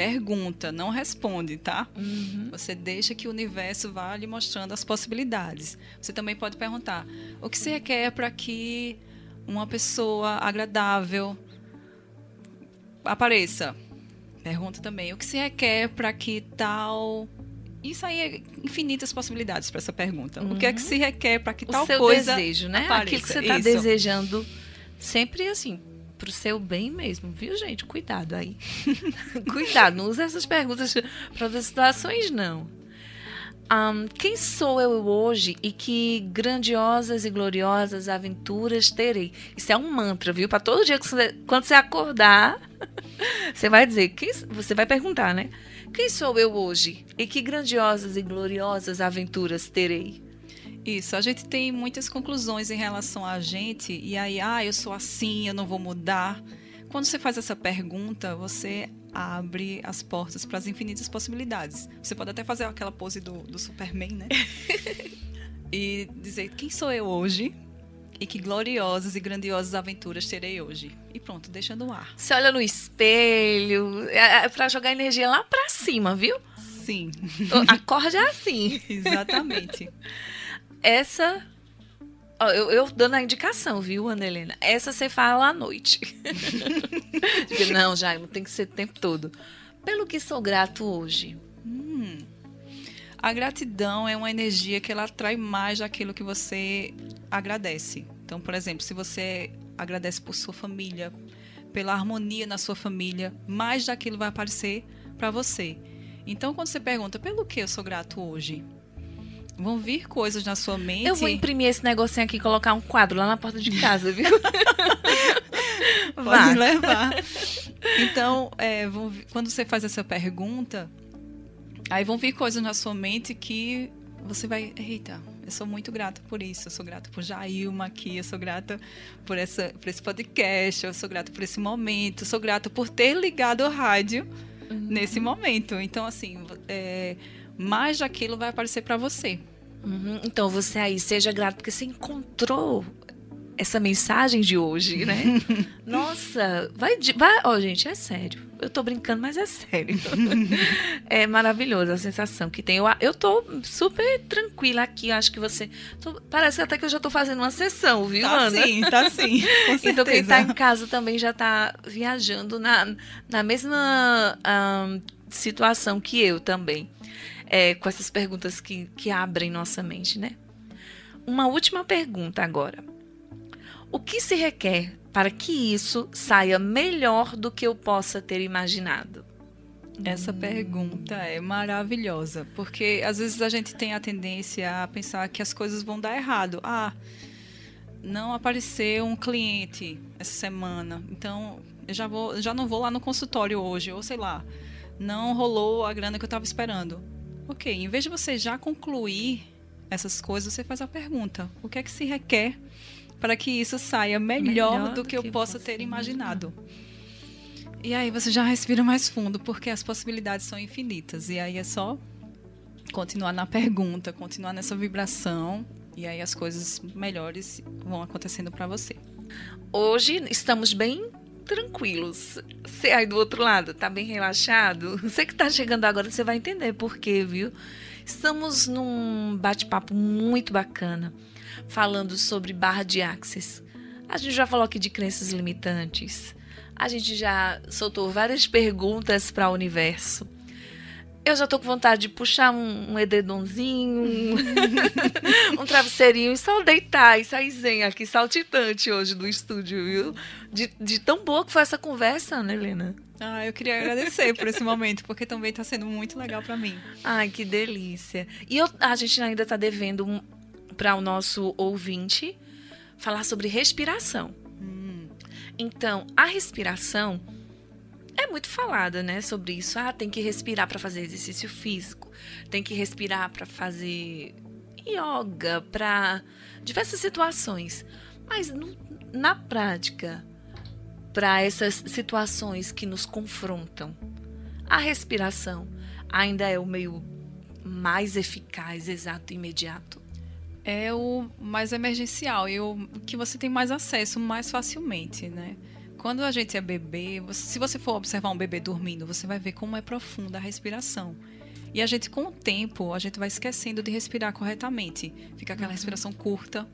pergunta, não responde, tá? Uhum. Você deixa que o universo vá lhe mostrando as possibilidades. Você também pode perguntar: o que se requer para que uma pessoa agradável apareça? Pergunta também: o que se requer para que tal isso aí é infinitas possibilidades para essa pergunta. Uhum. O que é que uhum. se requer para que o tal coisa desejo, né? Apareça. Aquilo que você está desejando sempre assim pro seu bem mesmo, viu, gente? Cuidado aí. Cuidado, não use essas perguntas para outras situações, não. Um, quem sou eu hoje e que grandiosas e gloriosas aventuras terei? Isso é um mantra, viu? Para todo dia que você, quando você acordar, você vai dizer, quem, você vai perguntar, né? Quem sou eu hoje e que grandiosas e gloriosas aventuras terei? Isso, a gente tem muitas conclusões em relação a gente, e aí, ah, eu sou assim, eu não vou mudar. Quando você faz essa pergunta, você abre as portas para as infinitas possibilidades. Você pode até fazer aquela pose do, do Superman, né? e dizer quem sou eu hoje e que gloriosas e grandiosas aventuras terei hoje. E pronto, deixa no ar. Você olha no espelho, é, é para jogar energia lá para cima, viu? Sim. Acorde assim. Exatamente. Essa. Eu, eu, dando a indicação, viu, Ana Helena? Essa você fala à noite. não, Jaime, tem que ser o tempo todo. Pelo que sou grato hoje. Hum. A gratidão é uma energia que ela atrai mais daquilo que você agradece. Então, por exemplo, se você agradece por sua família, pela harmonia na sua família, mais daquilo vai aparecer para você. Então, quando você pergunta pelo que eu sou grato hoje, Vão vir coisas na sua mente. Eu vou imprimir esse negocinho aqui e colocar um quadro lá na porta de casa, viu? Pode levar. Então, é, vir, quando você faz essa pergunta, aí vão vir coisas na sua mente que você vai. Eita, eu sou muito grata por isso. Eu sou grata por Jailma aqui, eu sou grata por, essa, por esse podcast, eu sou grata por esse momento, eu sou grata por ter ligado o rádio uhum. nesse momento. Então, assim, é, mais daquilo vai aparecer para você. Uhum. Então você aí seja grato porque você encontrou essa mensagem de hoje, né? Nossa, vai, vai, ó, oh, gente, é sério. Eu tô brincando, mas é sério. é maravilhoso a sensação que tem. Eu, eu tô super tranquila aqui. Acho que você. Tô, parece até que eu já tô fazendo uma sessão, viu, tá Ana? Sim, tá sim. então quem tá em casa também já tá viajando na, na mesma situação que eu também é, com essas perguntas que, que abrem nossa mente, né? Uma última pergunta agora. O que se requer para que isso saia melhor do que eu possa ter imaginado? Essa pergunta é maravilhosa, porque às vezes a gente tem a tendência a pensar que as coisas vão dar errado. Ah, não apareceu um cliente essa semana, então eu já, vou, já não vou lá no consultório hoje, ou sei lá, não rolou a grana que eu estava esperando. Ok, em vez de você já concluir essas coisas, você faz a pergunta: o que é que se requer para que isso saia melhor, melhor do, que, que eu possa ter imaginado? E aí você já respira mais fundo, porque as possibilidades são infinitas. E aí é só continuar na pergunta, continuar nessa vibração E aí as coisas melhores vão acontecendo para você. Hoje estamos bem tranquilos. Você aí do outro lado tá bem relaxado? Você que tá chegando agora, você vai entender por quê, viu? Estamos num bate-papo muito bacana, falando sobre barra de axis. A gente já falou aqui de crenças limitantes. A gente já soltou várias perguntas para o universo. Eu já tô com vontade de puxar um, um edredomzinho, um, um travesseirinho e só deitar e sair zen aqui, saltitante hoje do estúdio, viu? De, de tão boa que foi essa conversa, né, Helena? Ah, eu queria agradecer por esse momento, porque também está sendo muito legal para mim. Ai, que delícia. E eu, a gente ainda está devendo um, para o nosso ouvinte falar sobre respiração. Hum. Então, a respiração é muito falada, né, sobre isso. Ah, tem que respirar para fazer exercício físico, tem que respirar para fazer yoga, para diversas situações. Mas no, na prática, para essas situações que nos confrontam, a respiração ainda é o meio mais eficaz, exato imediato. É o mais emergencial e o que você tem mais acesso mais facilmente, né? Quando a gente é bebê, se você for observar um bebê dormindo, você vai ver como é profunda a respiração. E a gente, com o tempo, a gente vai esquecendo de respirar corretamente. Fica aquela uhum. respiração curta.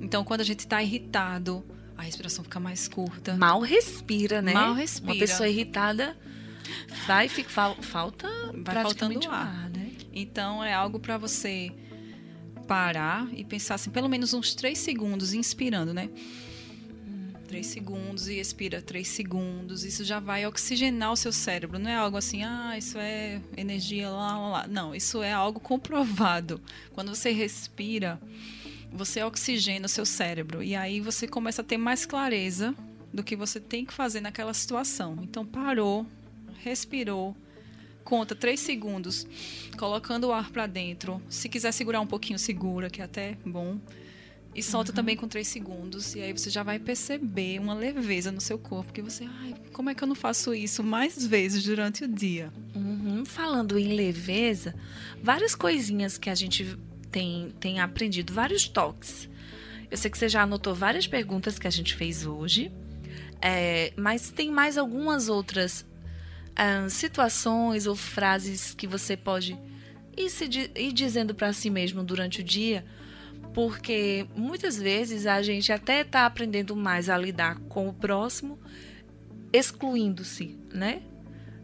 Então, quando a gente está irritado, a respiração fica mais curta. Mal respira, né? Mal respira. Uma pessoa irritada vai ficar falta vai faltando ar, ar, né? Então é algo para você parar e pensar assim, pelo menos uns três segundos inspirando, né? 3 segundos e expira 3 segundos. Isso já vai oxigenar o seu cérebro. Não é algo assim, ah, isso é energia lá, lá, lá. Não, isso é algo comprovado. Quando você respira, você oxigena o seu cérebro. E aí você começa a ter mais clareza do que você tem que fazer naquela situação. Então, parou, respirou, conta 3 segundos, colocando o ar para dentro. Se quiser segurar um pouquinho, segura, que é até bom e solta uhum. também com 3 segundos. E aí você já vai perceber uma leveza no seu corpo. Que você, ai, como é que eu não faço isso mais vezes durante o dia? Uhum. Falando em leveza, várias coisinhas que a gente tem, tem aprendido, vários toques. Eu sei que você já anotou várias perguntas que a gente fez hoje. É, mas tem mais algumas outras uh, situações ou frases que você pode ir, se, ir dizendo para si mesmo durante o dia porque muitas vezes a gente até está aprendendo mais a lidar com o próximo, excluindo-se, né?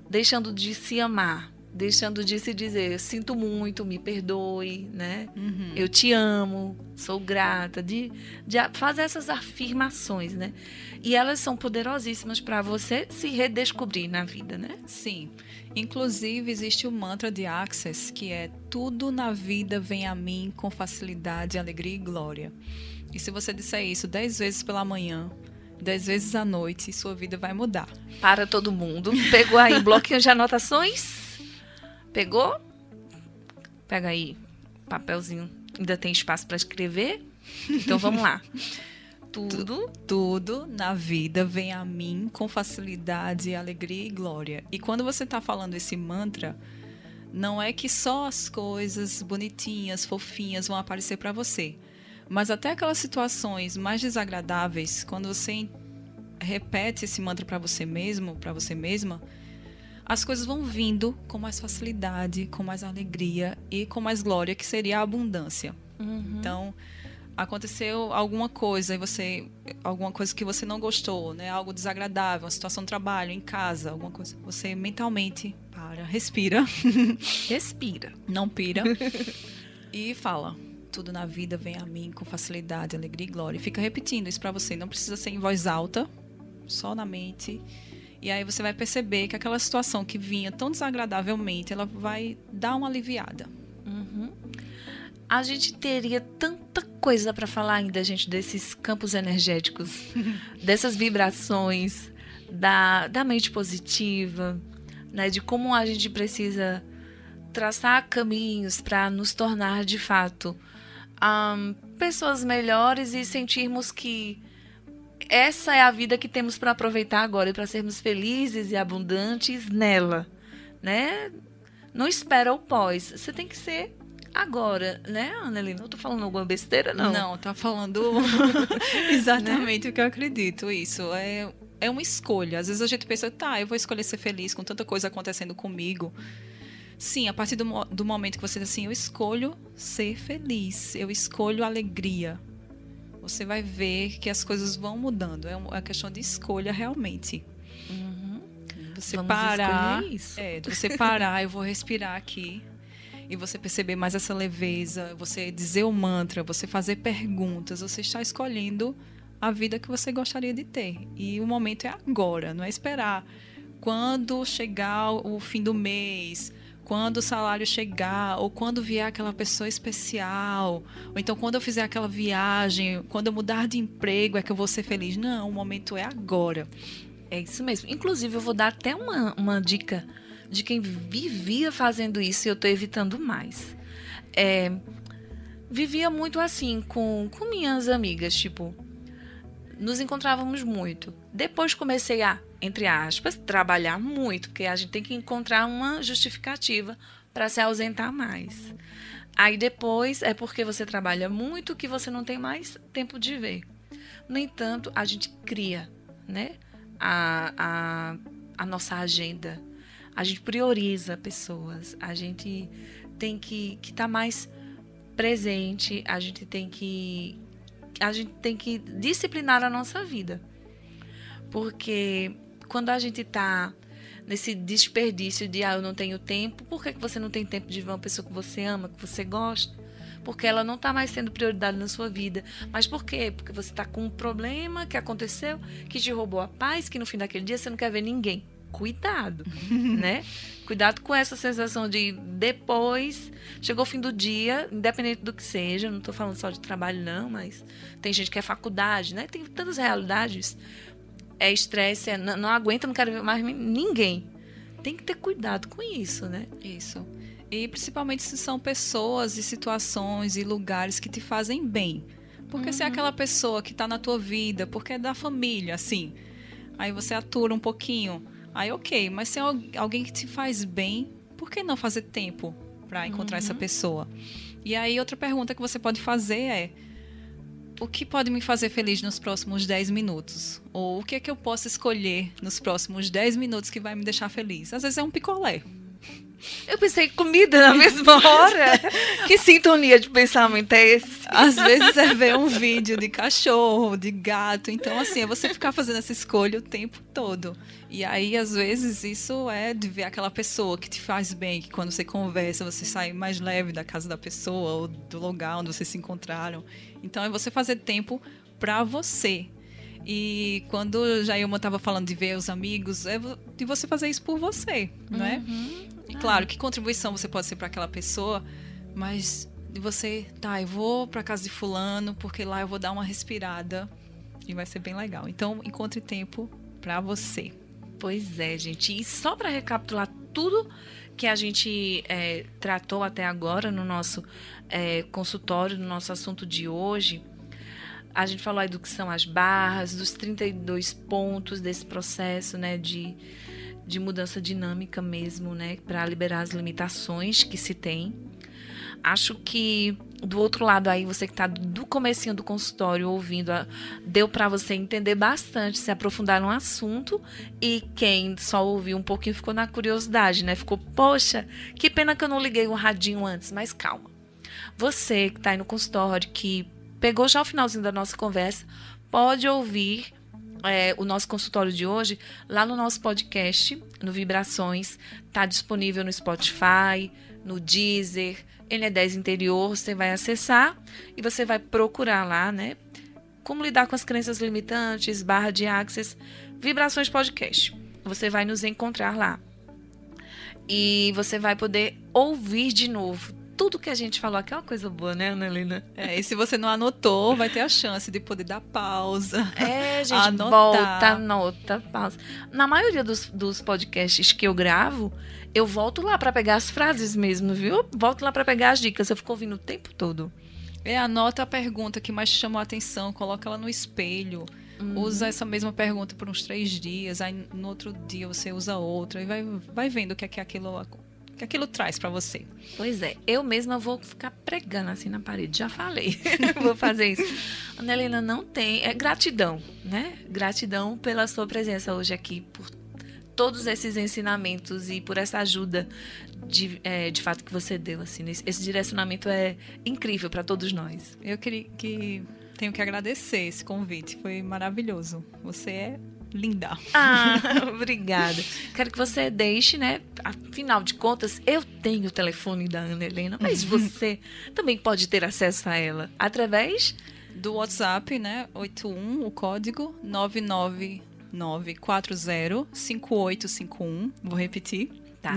Deixando de se amar, deixando de se dizer sinto muito, me perdoe, né? Uhum. Eu te amo, sou grata, de, de fazer essas afirmações, né? E elas são poderosíssimas para você se redescobrir na vida, né? Sim. Inclusive, existe o mantra de Access, que é tudo na vida vem a mim com facilidade, alegria e glória. E se você disser isso dez vezes pela manhã, dez vezes à noite, sua vida vai mudar. Para todo mundo. Pegou aí bloquinho de anotações? Pegou? Pega aí papelzinho. Ainda tem espaço para escrever? Então vamos lá. Tudo, tudo na vida vem a mim com facilidade, alegria e glória. E quando você está falando esse mantra, não é que só as coisas bonitinhas, fofinhas vão aparecer para você, mas até aquelas situações mais desagradáveis, quando você repete esse mantra para você mesmo, para você mesma, as coisas vão vindo com mais facilidade, com mais alegria e com mais glória, que seria a abundância. Uhum. Então, aconteceu alguma coisa e você alguma coisa que você não gostou, né? Algo desagradável, uma situação de trabalho, em casa, alguma coisa. Você mentalmente para, respira. Respira. Não pira. e fala: tudo na vida vem a mim com facilidade, alegria e glória. E fica repetindo isso para você, não precisa ser em voz alta, só na mente. E aí você vai perceber que aquela situação que vinha tão desagradavelmente, ela vai dar uma aliviada. Uhum a gente teria tanta coisa para falar ainda, gente, desses campos energéticos, dessas vibrações, da, da mente positiva, né, de como a gente precisa traçar caminhos para nos tornar de fato um, pessoas melhores e sentirmos que essa é a vida que temos para aproveitar agora e para sermos felizes e abundantes nela, né? Não espera o pós, você tem que ser Agora, né, Annelina? Não tô falando alguma besteira, não. Não, tá falando exatamente o que eu acredito. Isso é, é uma escolha. Às vezes a gente pensa, tá, eu vou escolher ser feliz com tanta coisa acontecendo comigo. Sim, a partir do, do momento que você diz assim, eu escolho ser feliz, eu escolho alegria. Você vai ver que as coisas vão mudando. É uma questão de escolha realmente. Você Vamos parar. isso. É, você parar, eu vou respirar aqui. E você perceber mais essa leveza, você dizer o mantra, você fazer perguntas, você está escolhendo a vida que você gostaria de ter. E o momento é agora, não é esperar quando chegar o fim do mês, quando o salário chegar, ou quando vier aquela pessoa especial, ou então quando eu fizer aquela viagem, quando eu mudar de emprego é que eu vou ser feliz. Não, o momento é agora. É isso mesmo. Inclusive, eu vou dar até uma, uma dica de quem vivia fazendo isso e eu tô evitando mais. É, vivia muito assim com, com minhas amigas, tipo, nos encontrávamos muito. Depois comecei a, entre aspas, trabalhar muito, porque a gente tem que encontrar uma justificativa para se ausentar mais. Aí depois é porque você trabalha muito que você não tem mais tempo de ver. No entanto, a gente cria, né? A, a, a nossa agenda. A gente prioriza pessoas. A gente tem que estar mais presente. A gente tem que a gente tem que disciplinar a nossa vida. Porque quando a gente está nesse desperdício de ah, eu não tenho tempo, por que, que você não tem tempo de ver uma pessoa que você ama, que você gosta? Porque ela não está mais sendo prioridade na sua vida. Mas por quê? Porque você está com um problema que aconteceu, que te roubou a paz, que no fim daquele dia você não quer ver ninguém. Cuidado, né? Cuidado com essa sensação de depois, chegou o fim do dia, independente do que seja, não estou falando só de trabalho não, mas tem gente que é faculdade, né? Tem tantas realidades. É estresse, é, não, não aguenta, não quero ver mais ninguém. Tem que ter cuidado com isso, né? Isso. E principalmente se são pessoas e situações e lugares que te fazem bem. Porque se é aquela pessoa que está na tua vida, porque é da família, assim, aí você atura um pouquinho, aí ok, mas se é al- alguém que te faz bem, por que não fazer tempo para encontrar essa pessoa? E aí outra pergunta que você pode fazer é: o que pode me fazer feliz nos próximos 10 minutos? Ou o que é que eu posso escolher nos próximos 10 minutos que vai me deixar feliz? Às vezes é um picolé. Eu pensei comida na mesma hora. que sintonia de pensamento é esse? Às vezes é ver um vídeo de cachorro, de gato. Então, assim, é você ficar fazendo essa escolha o tempo todo. E aí, às vezes, isso é de ver aquela pessoa que te faz bem, que quando você conversa, você sai mais leve da casa da pessoa ou do lugar onde vocês se encontraram. Então, é você fazer tempo pra você. E quando Jailma estava falando de ver os amigos, é de você fazer isso por você, não é? E claro, que contribuição você pode ser para aquela pessoa, mas você, tá, eu vou para casa de fulano porque lá eu vou dar uma respirada e vai ser bem legal. Então, encontre tempo para você. Pois é, gente. E só para recapitular tudo que a gente é, tratou até agora no nosso é, consultório, no nosso assunto de hoje, a gente falou aí do que são as barras, dos 32 pontos desse processo né, de, de mudança dinâmica mesmo, né, para liberar as limitações que se tem. Acho que do outro lado aí, você que está do comecinho do consultório ouvindo, a- deu para você entender bastante, se aprofundar no assunto. E quem só ouviu um pouquinho ficou na curiosidade, né? Ficou, poxa, que pena que eu não liguei o radinho antes, mas calma. Você que está aí no consultório, que pegou já o finalzinho da nossa conversa, pode ouvir é, o nosso consultório de hoje lá no nosso podcast, no Vibrações. Está disponível no Spotify, no Deezer, N10 Interior. Você vai acessar e você vai procurar lá, né? Como lidar com as crenças limitantes, barra de Access, Vibrações Podcast. Você vai nos encontrar lá. E você vai poder ouvir de novo tudo que a gente falou. Aquela coisa boa, né, Ana Helena? É, e se você não anotou, vai ter a chance de poder dar pausa. É, gente, Anotar. volta, anota, pausa. Na maioria dos, dos podcasts que eu gravo, eu volto lá para pegar as frases mesmo, viu? Volto lá para pegar as dicas. Eu fico ouvindo o tempo todo. É, anota a pergunta que mais te chamou a atenção, coloca ela no espelho. Usa essa mesma pergunta por uns três dias, aí no outro dia você usa outra e vai, vai vendo o que é que aquilo, que aquilo traz para você. Pois é, eu mesma vou ficar pregando assim na parede, já falei, vou fazer isso. Ana Helena não tem, é gratidão, né? Gratidão pela sua presença hoje aqui, por todos esses ensinamentos e por essa ajuda de, é, de fato que você deu, assim, esse direcionamento é incrível para todos nós. Eu queria que tenho que agradecer esse convite, foi maravilhoso. Você é linda. Ah, obrigada. Quero que você deixe, né? Afinal de contas, eu tenho o telefone da Ana Helena, mas você também pode ter acesso a ela através do WhatsApp, né? 81, o código 999405851. Vou repetir. Tá.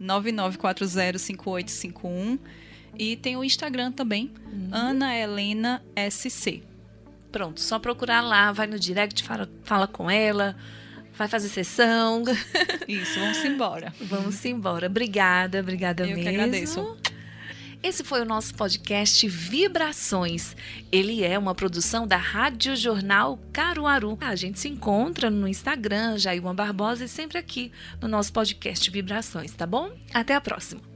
999405851. E tem o Instagram também, uhum. Ana Helena SC. Pronto, só procurar lá, vai no direct, fala, fala com ela, vai fazer sessão. Isso, vamos embora. Vamos embora. Obrigada, obrigada Eu mesmo. Eu que agradeço. Esse foi o nosso podcast Vibrações. Ele é uma produção da Rádio Jornal Caruaru. A gente se encontra no Instagram, Jailma Barbosa, e sempre aqui no nosso podcast Vibrações, tá bom? Até a próxima.